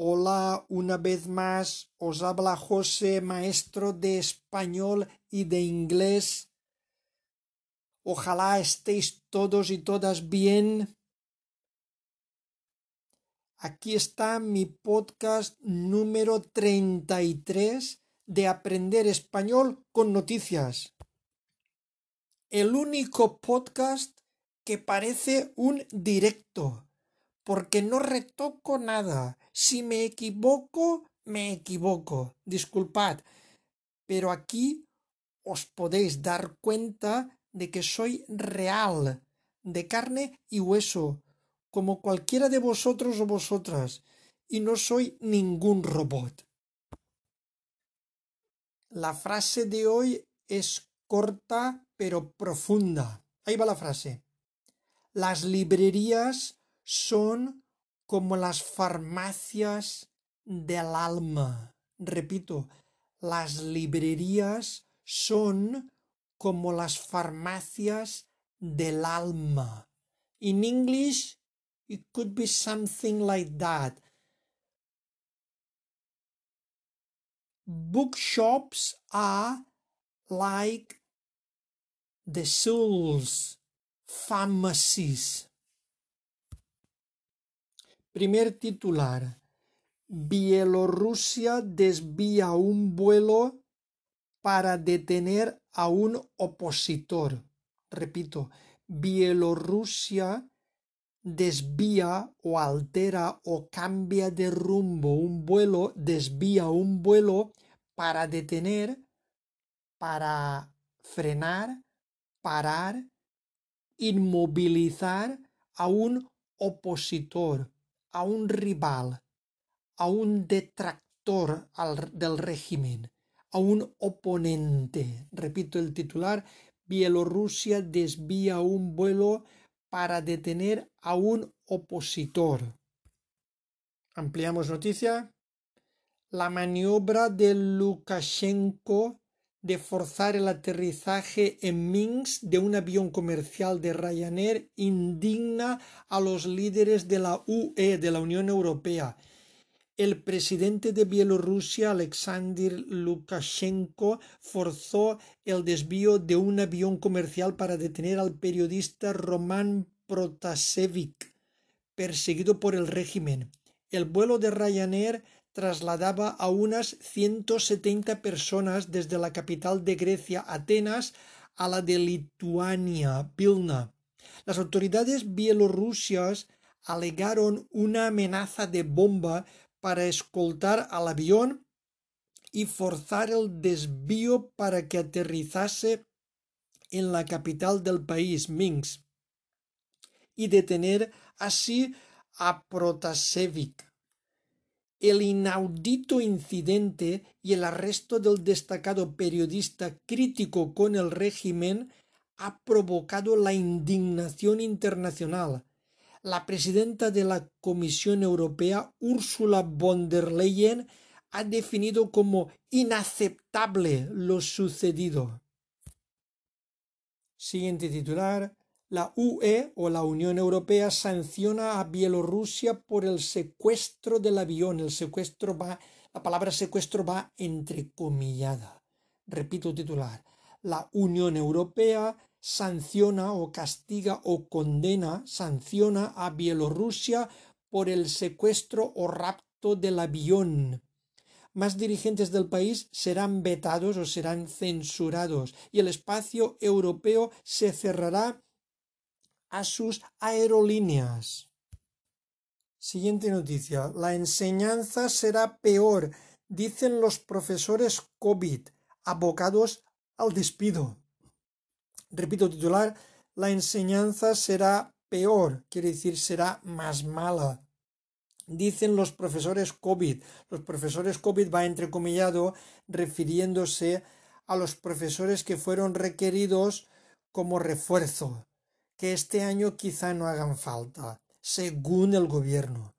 Hola, una vez más os habla José, maestro de español y de inglés. Ojalá estéis todos y todas bien. Aquí está mi podcast número 33 de Aprender Español con Noticias. El único podcast que parece un directo porque no retoco nada. Si me equivoco, me equivoco. Disculpad, pero aquí os podéis dar cuenta de que soy real, de carne y hueso, como cualquiera de vosotros o vosotras, y no soy ningún robot. La frase de hoy es corta pero profunda. Ahí va la frase. Las librerías son como las farmacias del alma. Repito, las librerías son como las farmacias del alma. In English, it could be something like that. Bookshops are like the soul's pharmacies. Primer titular. Bielorrusia desvía un vuelo para detener a un opositor. Repito, Bielorrusia desvía o altera o cambia de rumbo un vuelo, desvía un vuelo para detener, para frenar, parar, inmovilizar a un opositor a un rival, a un detractor del régimen, a un oponente. Repito el titular, Bielorrusia desvía un vuelo para detener a un opositor. Ampliamos noticia. La maniobra de Lukashenko de forzar el aterrizaje en Minsk de un avión comercial de Ryanair indigna a los líderes de la UE, de la Unión Europea. El presidente de Bielorrusia, Alexander Lukashenko, forzó el desvío de un avión comercial para detener al periodista Roman Protasevich, perseguido por el régimen. El vuelo de Ryanair trasladaba a unas 170 personas desde la capital de Grecia, Atenas, a la de Lituania, Vilna. Las autoridades bielorrusias alegaron una amenaza de bomba para escoltar al avión y forzar el desvío para que aterrizase en la capital del país, Minsk, y detener así a Protasevich el inaudito incidente y el arresto del destacado periodista crítico con el régimen ha provocado la indignación internacional. La presidenta de la Comisión Europea, Ursula von der Leyen, ha definido como inaceptable lo sucedido. Siguiente titular la UE o la Unión Europea sanciona a Bielorrusia por el secuestro del avión. El secuestro va, la palabra secuestro va entrecomillada. Repito titular. La Unión Europea sanciona o castiga o condena, sanciona a Bielorrusia por el secuestro o rapto del avión. Más dirigentes del país serán vetados o serán censurados y el espacio europeo se cerrará a sus aerolíneas. Siguiente noticia. La enseñanza será peor, dicen los profesores COVID, abocados al despido. Repito titular, la enseñanza será peor, quiere decir será más mala. Dicen los profesores COVID. Los profesores COVID va entrecomillado refiriéndose a los profesores que fueron requeridos como refuerzo que este año quizá no hagan falta, según el gobierno.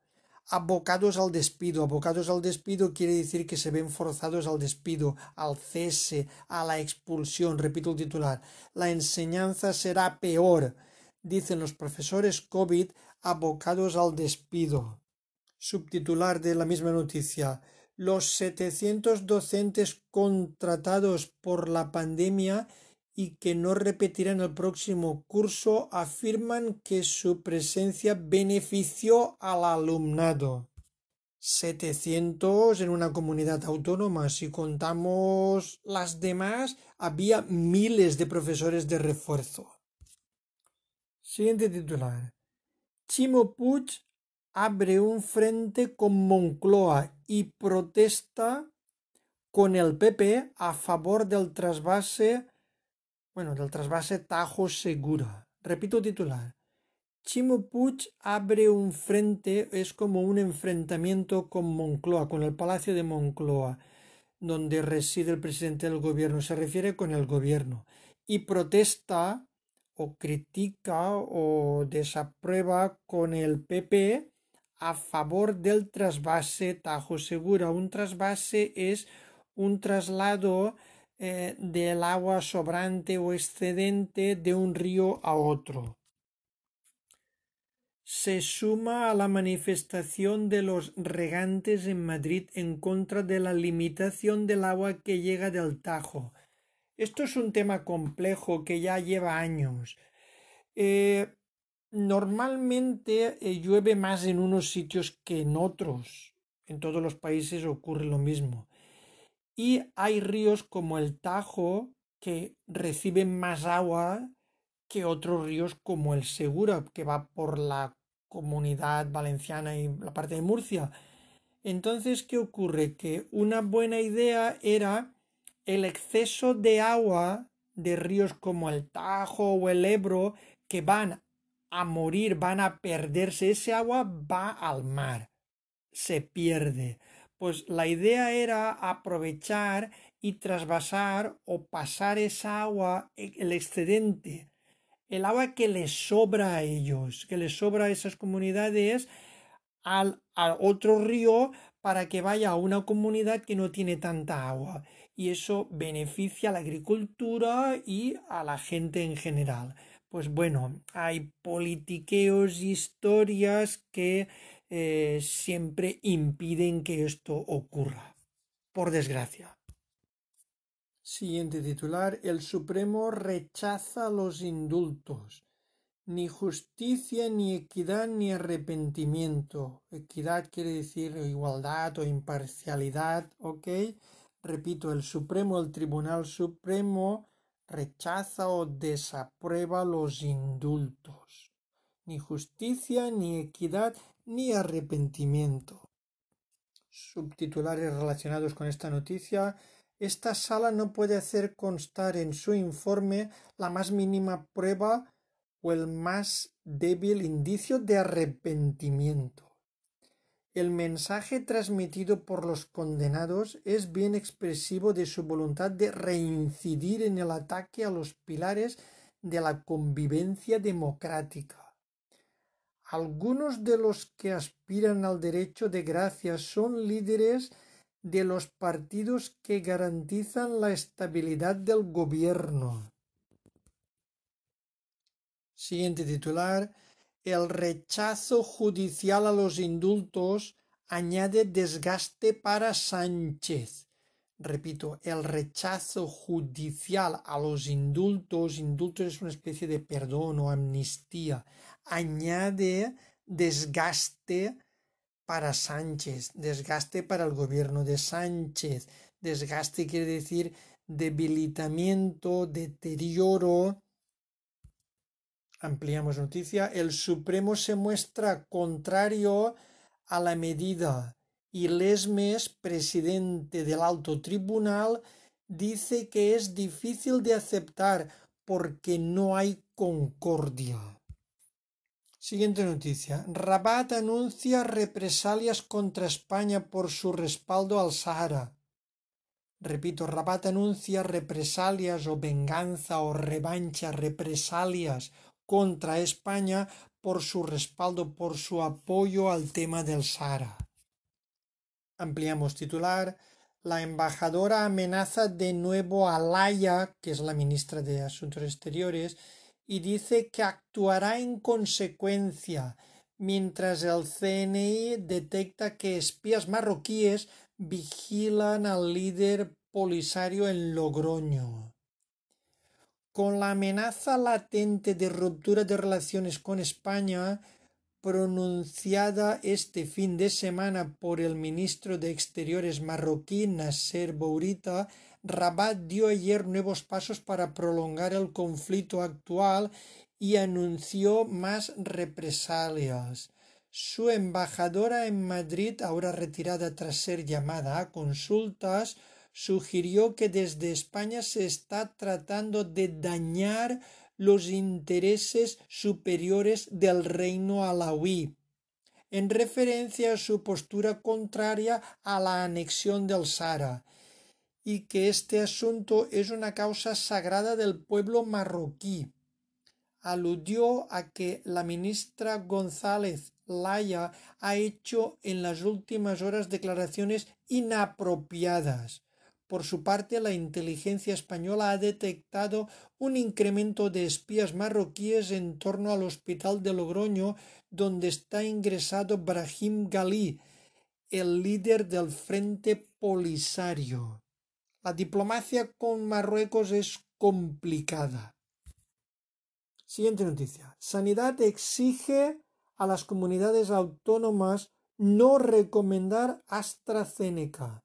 Abocados al despido. Abocados al despido quiere decir que se ven forzados al despido, al cese, a la expulsión. Repito el titular. La enseñanza será peor, dicen los profesores COVID abocados al despido. Subtitular de la misma noticia. Los 700 docentes contratados por la pandemia y que no repetirán el próximo curso afirman que su presencia benefició al alumnado. 700 en una comunidad autónoma. Si contamos las demás, había miles de profesores de refuerzo. Siguiente titular. Chimo Puig abre un frente con Moncloa y protesta con el PP a favor del trasvase, bueno, del trasvase Tajo Segura. Repito titular. Chimo Puig abre un frente, es como un enfrentamiento con Moncloa, con el Palacio de Moncloa, donde reside el presidente del gobierno, se refiere con el gobierno, y protesta o critica o desaprueba con el PP a favor del trasvase Tajo Segura. Un trasvase es un traslado eh, del agua sobrante o excedente de un río a otro. Se suma a la manifestación de los regantes en Madrid en contra de la limitación del agua que llega del Tajo. Esto es un tema complejo que ya lleva años. Eh, Normalmente eh, llueve más en unos sitios que en otros. En todos los países ocurre lo mismo. Y hay ríos como el Tajo que reciben más agua que otros ríos como el Segura, que va por la comunidad valenciana y la parte de Murcia. Entonces, ¿qué ocurre? Que una buena idea era el exceso de agua de ríos como el Tajo o el Ebro que van a morir, van a perderse, ese agua va al mar, se pierde. Pues la idea era aprovechar y trasvasar o pasar esa agua, e, el excedente, el agua que les sobra a ellos, que les sobra a esas comunidades, al, al otro río para que vaya a una comunidad que no tiene tanta agua. Y eso beneficia a la agricultura y a la gente en general pues bueno, hay politiqueos, historias que eh, siempre impiden que esto ocurra, por desgracia. Siguiente titular. El Supremo rechaza los indultos. Ni justicia, ni equidad, ni arrepentimiento. Equidad quiere decir igualdad o imparcialidad, ¿ok? Repito, el Supremo, el Tribunal Supremo rechaza o desaprueba los indultos. Ni justicia, ni equidad, ni arrepentimiento. Subtitulares relacionados con esta noticia. Esta sala no puede hacer constar en su informe la más mínima prueba o el más débil indicio de arrepentimiento. El mensaje transmitido por los condenados es bien expresivo de su voluntad de reincidir en el ataque a los pilares de la convivencia democrática. Algunos de los que aspiran al derecho de gracia son líderes de los partidos que garantizan la estabilidad del gobierno. Siguiente titular el rechazo judicial a los indultos añade desgaste para Sánchez. Repito, el rechazo judicial a los indultos, indultos es una especie de perdón o amnistía, añade desgaste para Sánchez, desgaste para el gobierno de Sánchez, desgaste quiere decir debilitamiento, deterioro, Ampliamos noticia. El Supremo se muestra contrario a la medida y Lesmes, presidente del alto tribunal, dice que es difícil de aceptar porque no hay concordia. Siguiente noticia. Rabat anuncia represalias contra España por su respaldo al Sahara. Repito, Rabat anuncia represalias o venganza o revancha, represalias contra España por su respaldo, por su apoyo al tema del Sahara. Ampliamos titular. La embajadora amenaza de nuevo a Laia, que es la ministra de Asuntos Exteriores, y dice que actuará en consecuencia. mientras el CNI detecta que espías marroquíes vigilan al líder Polisario en Logroño. Con la amenaza latente de ruptura de relaciones con España, pronunciada este fin de semana por el ministro de Exteriores marroquí Nasser Bourita, Rabat dio ayer nuevos pasos para prolongar el conflicto actual y anunció más represalias. Su embajadora en Madrid, ahora retirada tras ser llamada a consultas, sugirió que desde España se está tratando de dañar los intereses superiores del reino alawí, en referencia a su postura contraria a la anexión del Sahara, y que este asunto es una causa sagrada del pueblo marroquí. Aludió a que la ministra González Laya ha hecho en las últimas horas declaraciones inapropiadas por su parte, la inteligencia española ha detectado un incremento de espías marroquíes en torno al hospital de Logroño, donde está ingresado Brahim Gali, el líder del Frente Polisario. La diplomacia con Marruecos es complicada. Siguiente noticia. Sanidad exige a las comunidades autónomas no recomendar AstraZeneca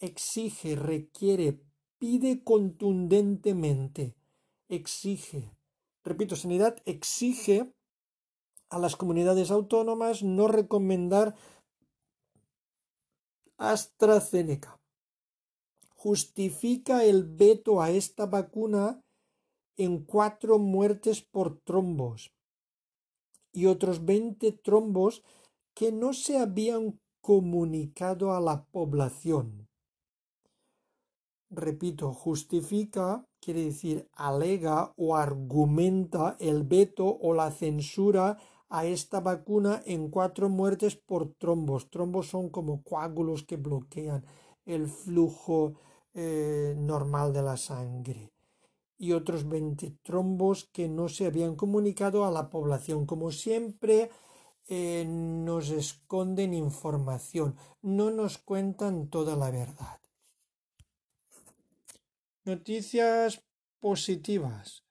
exige, requiere, pide contundentemente, exige. Repito, Sanidad exige a las comunidades autónomas no recomendar AstraZeneca. Justifica el veto a esta vacuna en cuatro muertes por trombos y otros 20 trombos que no se habían comunicado a la población repito, justifica quiere decir alega o argumenta el veto o la censura a esta vacuna en cuatro muertes por trombos. Trombos son como coágulos que bloquean el flujo eh, normal de la sangre y otros 20 trombos que no se habían comunicado a la población. Como siempre, eh, nos esconden información, no nos cuentan toda la verdad. Noticias positivas.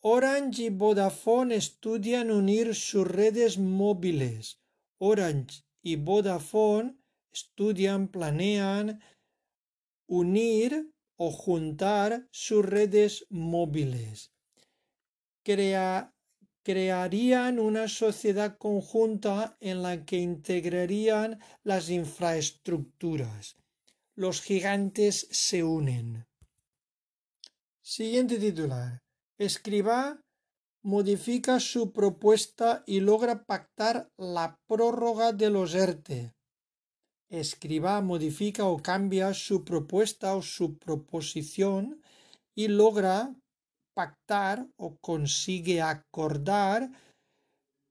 Orange y Vodafone estudian unir sus redes móviles. Orange y Vodafone estudian, planean unir o juntar sus redes móviles. crearían una sociedad conjunta en la que integrarían las infraestructuras. Los gigantes se unen. Siguiente titular. Escriba modifica su propuesta y logra pactar la prórroga de los ERTE. Escriba modifica o cambia su propuesta o su proposición y logra pactar o consigue acordar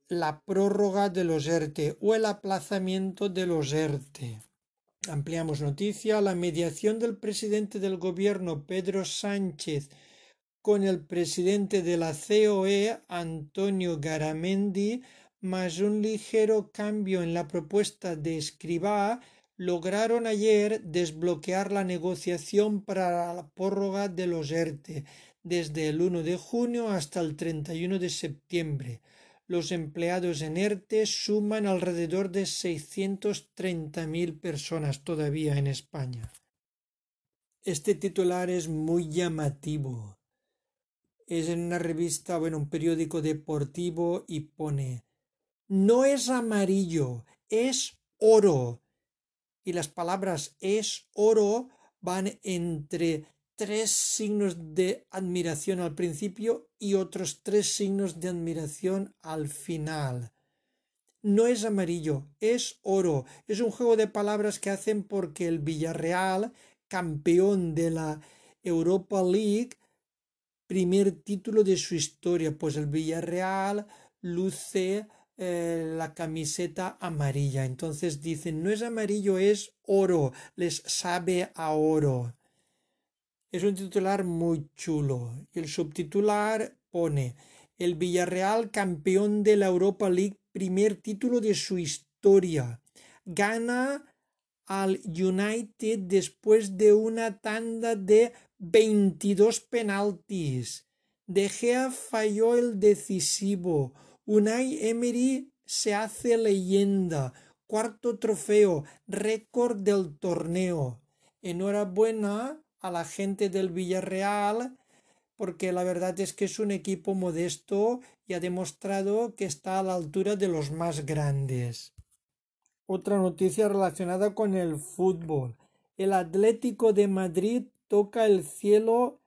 la prórroga de los ERTE o el aplazamiento de los ERTE. Ampliamos noticia. La mediación del presidente del gobierno, Pedro Sánchez, con el presidente de la COE, Antonio Garamendi, más un ligero cambio en la propuesta de Escribá, lograron ayer desbloquear la negociación para la prórroga de los ERTE desde el 1 de junio hasta el 31 de septiembre los empleados en ERTE suman alrededor de 630.000 personas todavía en España. Este titular es muy llamativo. Es en una revista, bueno, un periódico deportivo y pone no es amarillo, es oro. Y las palabras es oro van entre tres signos de admiración al principio y otros tres signos de admiración al final. No es amarillo, es oro. Es un juego de palabras que hacen porque el Villarreal, campeón de la Europa League, primer título de su historia, pues el Villarreal luce eh, la camiseta amarilla. Entonces dicen, no es amarillo, es oro, les sabe a oro. Es un titular muy chulo. El subtitular pone El Villarreal campeón de la Europa League primer título de su historia. Gana al United después de una tanda de 22 penaltis. De Gea falló el decisivo. Unai Emery se hace leyenda. Cuarto trofeo, récord del torneo. Enhorabuena a la gente del Villarreal porque la verdad es que es un equipo modesto y ha demostrado que está a la altura de los más grandes. Otra noticia relacionada con el fútbol. El Atlético de Madrid toca el cielo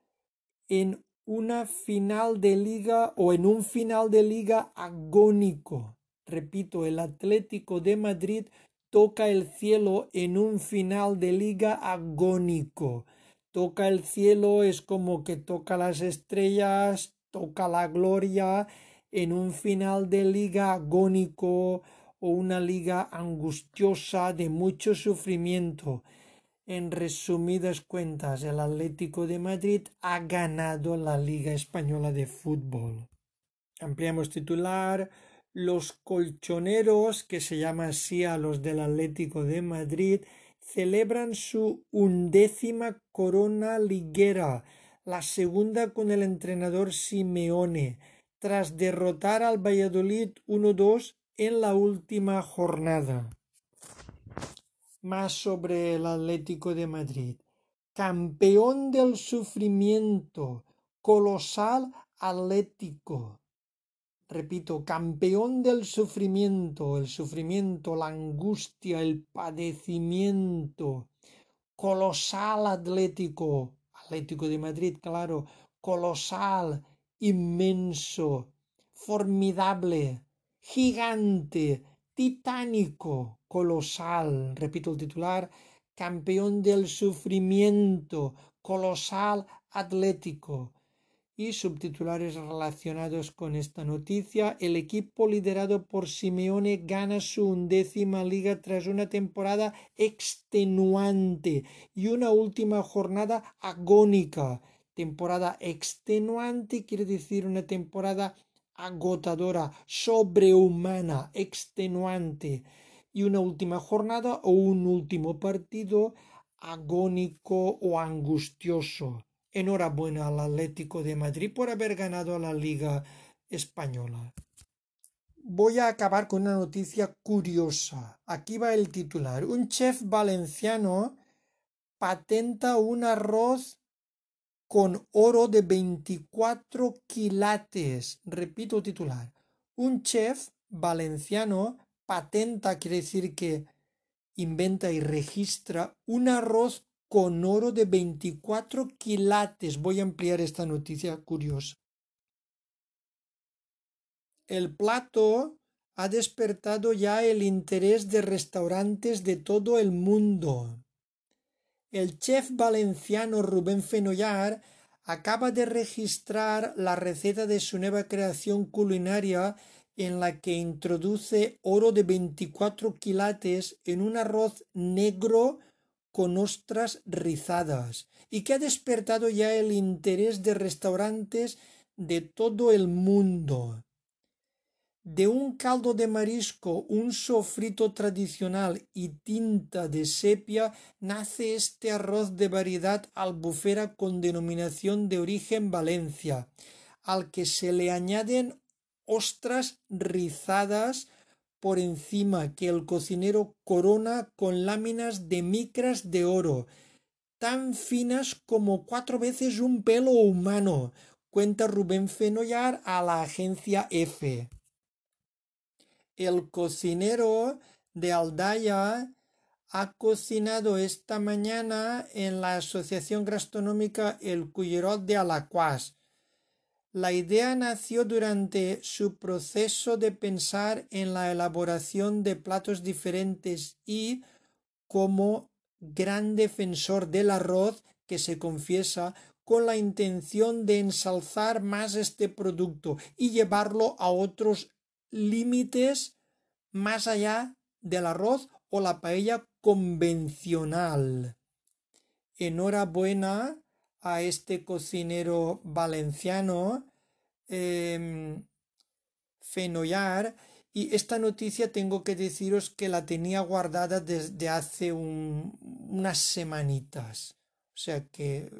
en una final de liga o en un final de liga agónico. Repito, el Atlético de Madrid toca el cielo en un final de liga agónico. Toca el cielo es como que toca las estrellas, toca la gloria en un final de liga agónico o una liga angustiosa de mucho sufrimiento. En resumidas cuentas, el Atlético de Madrid ha ganado la Liga Española de Fútbol. Ampliamos titular. Los colchoneros, que se llama así a los del Atlético de Madrid, celebran su undécima corona liguera, la segunda con el entrenador Simeone, tras derrotar al Valladolid 1-2 en la última jornada. Más sobre el Atlético de Madrid. Campeón del sufrimiento, colosal Atlético. Repito, campeón del sufrimiento, el sufrimiento, la angustia, el padecimiento. Colosal Atlético, Atlético de Madrid, claro, colosal, inmenso, formidable, gigante, titánico, colosal, repito el titular, campeón del sufrimiento, colosal, atlético. Y subtitulares relacionados con esta noticia, el equipo liderado por Simeone gana su undécima liga tras una temporada extenuante y una última jornada agónica. Temporada extenuante quiere decir una temporada agotadora, sobrehumana, extenuante, y una última jornada o un último partido agónico o angustioso. Enhorabuena al Atlético de Madrid por haber ganado la Liga Española. Voy a acabar con una noticia curiosa. Aquí va el titular. Un chef valenciano patenta un arroz con oro de 24 quilates. Repito titular. Un chef valenciano patenta, quiere decir que inventa y registra un arroz con oro de 24 quilates. Voy a ampliar esta noticia curiosa. El plato ha despertado ya el interés de restaurantes de todo el mundo. El chef valenciano Rubén Fenollar acaba de registrar la receta de su nueva creación culinaria en la que introduce oro de 24 quilates en un arroz negro con ostras rizadas y que ha despertado ya el interés de restaurantes de todo el mundo. De un caldo de marisco, un sofrito tradicional y tinta de sepia nace este arroz de variedad albufera con denominación de origen Valencia, al que se le añaden ostras rizadas por encima que el cocinero corona con láminas de micras de oro, tan finas como cuatro veces un pelo humano, cuenta Rubén Fenollar a la agencia F el cocinero de Aldaya ha cocinado esta mañana en la Asociación Gastronómica El Cullerot de Alacuás. La idea nació durante su proceso de pensar en la elaboración de platos diferentes y, como gran defensor del arroz, que se confiesa, con la intención de ensalzar más este producto y llevarlo a otros límites más allá del arroz o la paella convencional. Enhorabuena a este cocinero valenciano, eh, Fenollar, Y esta noticia tengo que deciros que la tenía guardada desde hace unas semanitas. O sea que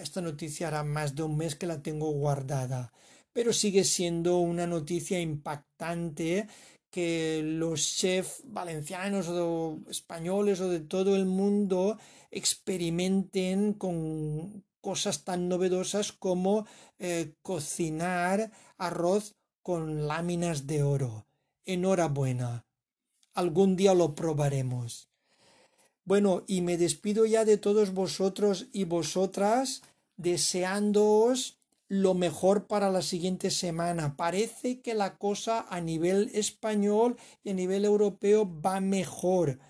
esta noticia hará más de un mes que la tengo guardada. Pero sigue siendo una noticia impactante que los chefs valencianos o españoles o de todo el mundo experimenten con cosas tan novedosas como eh, cocinar arroz con láminas de oro. Enhorabuena. Algún día lo probaremos. Bueno, y me despido ya de todos vosotros y vosotras, deseándoos lo mejor para la siguiente semana. Parece que la cosa a nivel español y a nivel europeo va mejor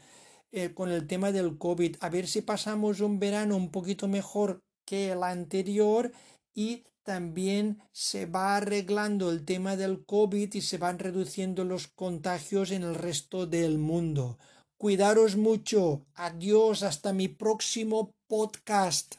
eh, con el tema del COVID. A ver si pasamos un verano un poquito mejor que el anterior y también se va arreglando el tema del COVID y se van reduciendo los contagios en el resto del mundo. Cuidaros mucho. Adiós. Hasta mi próximo podcast.